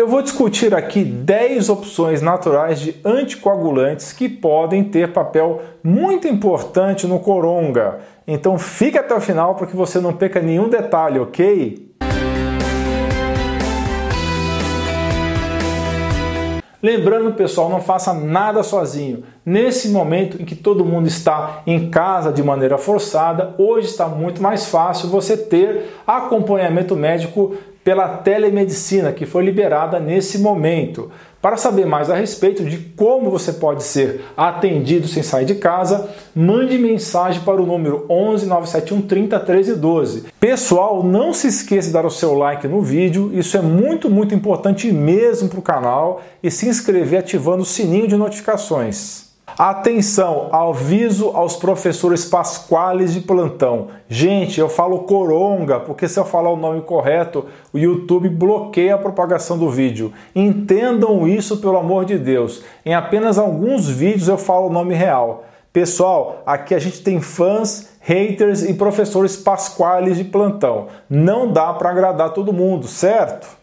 Eu vou discutir aqui 10 opções naturais de anticoagulantes que podem ter papel muito importante no coronga. Então fique até o final para que você não perca nenhum detalhe, ok? Lembrando, pessoal, não faça nada sozinho. Nesse momento em que todo mundo está em casa de maneira forçada, hoje está muito mais fácil você ter acompanhamento médico pela telemedicina que foi liberada nesse momento. Para saber mais a respeito de como você pode ser atendido sem sair de casa, mande mensagem para o número 11 971 30 13 12. Pessoal, não se esqueça de dar o seu like no vídeo, isso é muito, muito importante mesmo para o canal, e se inscrever ativando o sininho de notificações. Atenção, aviso aos professores pasquales de plantão. Gente, eu falo coronga, porque se eu falar o nome correto, o YouTube bloqueia a propagação do vídeo. Entendam isso pelo amor de Deus. Em apenas alguns vídeos eu falo o nome real. Pessoal, aqui a gente tem fãs, haters e professores pasquales de plantão. Não dá para agradar todo mundo, certo?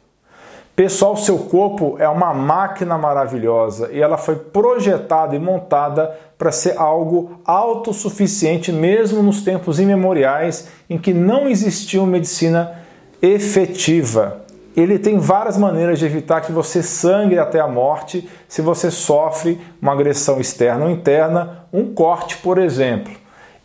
Pessoal, seu corpo é uma máquina maravilhosa e ela foi projetada e montada para ser algo autossuficiente mesmo nos tempos imemoriais em que não existia uma medicina efetiva. Ele tem várias maneiras de evitar que você sangre até a morte se você sofre uma agressão externa ou interna, um corte, por exemplo.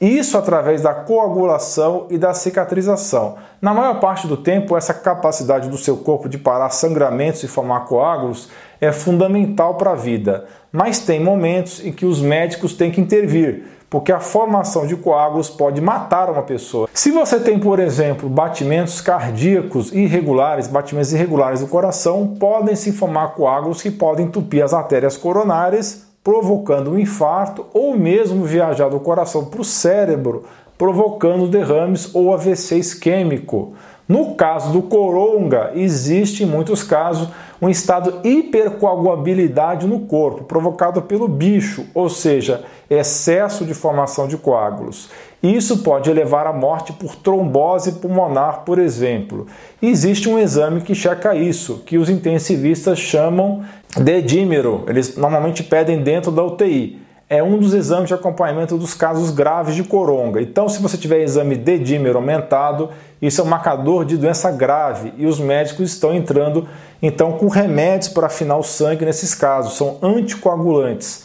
Isso através da coagulação e da cicatrização. Na maior parte do tempo, essa capacidade do seu corpo de parar sangramentos e formar coágulos é fundamental para a vida, mas tem momentos em que os médicos têm que intervir, porque a formação de coágulos pode matar uma pessoa. Se você tem, por exemplo, batimentos cardíacos irregulares, batimentos irregulares do coração, podem se formar coágulos que podem entupir as artérias coronárias provocando um infarto ou mesmo viajar do coração para o cérebro, provocando derrames ou AVC isquêmico. No caso do coronga, existe em muitos casos um estado de hipercoagulabilidade no corpo, provocado pelo bicho, ou seja, excesso de formação de coágulos. Isso pode levar à morte por trombose pulmonar, por exemplo. existe um exame que checa isso, que os intensivistas chamam de dímero. Eles normalmente pedem dentro da UTI é um dos exames de acompanhamento dos casos graves de coronga. Então, se você tiver exame de dímero aumentado, isso é um marcador de doença grave e os médicos estão entrando então com remédios para afinar o sangue nesses casos, são anticoagulantes.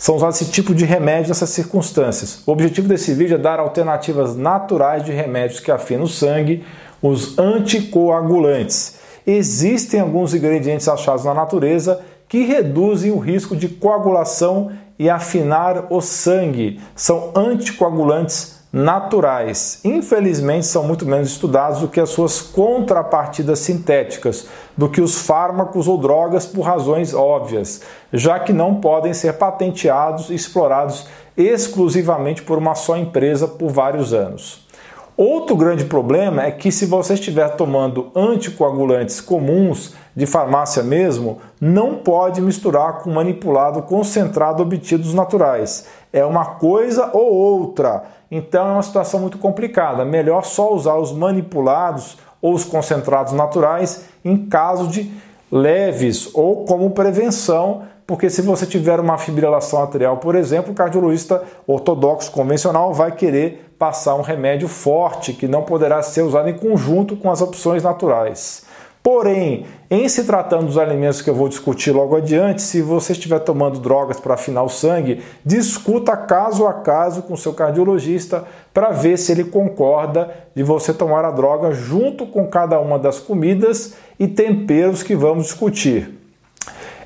São usados esse tipo de remédio nessas circunstâncias. O objetivo desse vídeo é dar alternativas naturais de remédios que afinam o sangue, os anticoagulantes. Existem alguns ingredientes achados na natureza que reduzem o risco de coagulação e afinar o sangue. São anticoagulantes naturais. Infelizmente, são muito menos estudados do que as suas contrapartidas sintéticas, do que os fármacos ou drogas por razões óbvias, já que não podem ser patenteados e explorados exclusivamente por uma só empresa por vários anos. Outro grande problema é que se você estiver tomando anticoagulantes comuns de farmácia mesmo, não pode misturar com manipulado concentrado obtidos naturais. É uma coisa ou outra. Então é uma situação muito complicada. Melhor só usar os manipulados ou os concentrados naturais em caso de leves ou como prevenção porque se você tiver uma fibrilação arterial, por exemplo, o cardiologista ortodoxo convencional vai querer passar um remédio forte que não poderá ser usado em conjunto com as opções naturais. Porém, em se tratando dos alimentos que eu vou discutir logo adiante, se você estiver tomando drogas para afinar o sangue, discuta caso a caso com seu cardiologista para ver se ele concorda de você tomar a droga junto com cada uma das comidas e temperos que vamos discutir.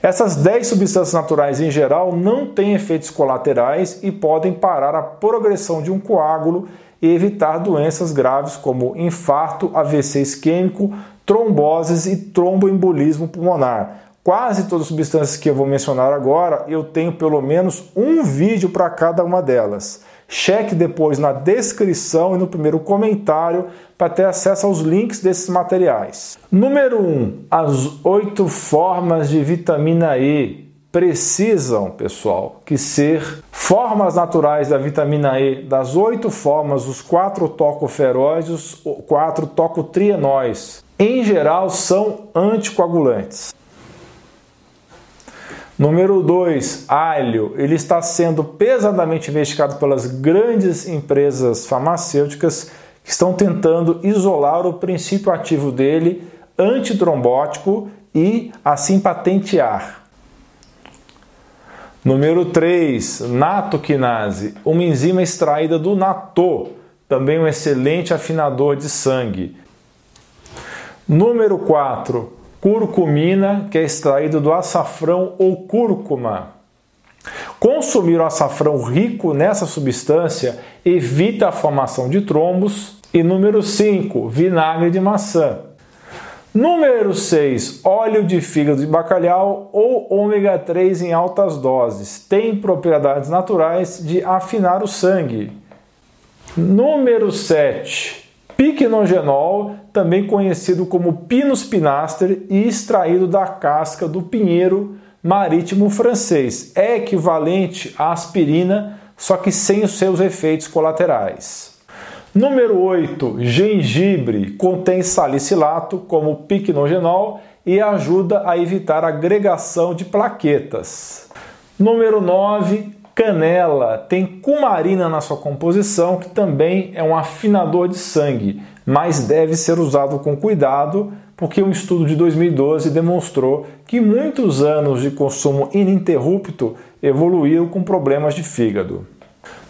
Essas 10 substâncias naturais em geral não têm efeitos colaterais e podem parar a progressão de um coágulo e evitar doenças graves como infarto, AVC isquêmico, tromboses e tromboembolismo pulmonar. Quase todas as substâncias que eu vou mencionar agora, eu tenho pelo menos um vídeo para cada uma delas. Cheque depois na descrição e no primeiro comentário para ter acesso aos links desses materiais. Número 1. Um, as oito formas de vitamina E precisam, pessoal, que ser formas naturais da vitamina E, das oito formas, os quatro tocoferóis, os quatro tocotrienóis, em geral são anticoagulantes. Número 2, alho. Ele está sendo pesadamente investigado pelas grandes empresas farmacêuticas que estão tentando isolar o princípio ativo dele antitrombótico e assim patentear. Número 3, natoquinase, uma enzima extraída do natô, também um excelente afinador de sangue. Número 4, curcumina, que é extraído do açafrão ou cúrcuma. Consumir o açafrão rico nessa substância evita a formação de trombos. E número 5, vinagre de maçã. Número 6, óleo de fígado de bacalhau ou ômega 3 em altas doses. Tem propriedades naturais de afinar o sangue. Número 7, Piquenogenol, também conhecido como Pinus pinaster e extraído da casca do pinheiro marítimo francês. É equivalente à aspirina, só que sem os seus efeitos colaterais. Número 8, gengibre, contém salicilato como piquenogenol e ajuda a evitar agregação de plaquetas. Número 9, Canela tem cumarina na sua composição, que também é um afinador de sangue, mas deve ser usado com cuidado, porque um estudo de 2012 demonstrou que muitos anos de consumo ininterrupto evoluíram com problemas de fígado.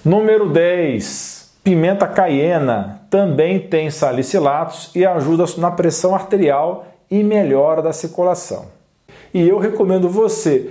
Número 10. Pimenta caiena também tem salicilatos e ajuda na pressão arterial e melhora da circulação. E eu recomendo você,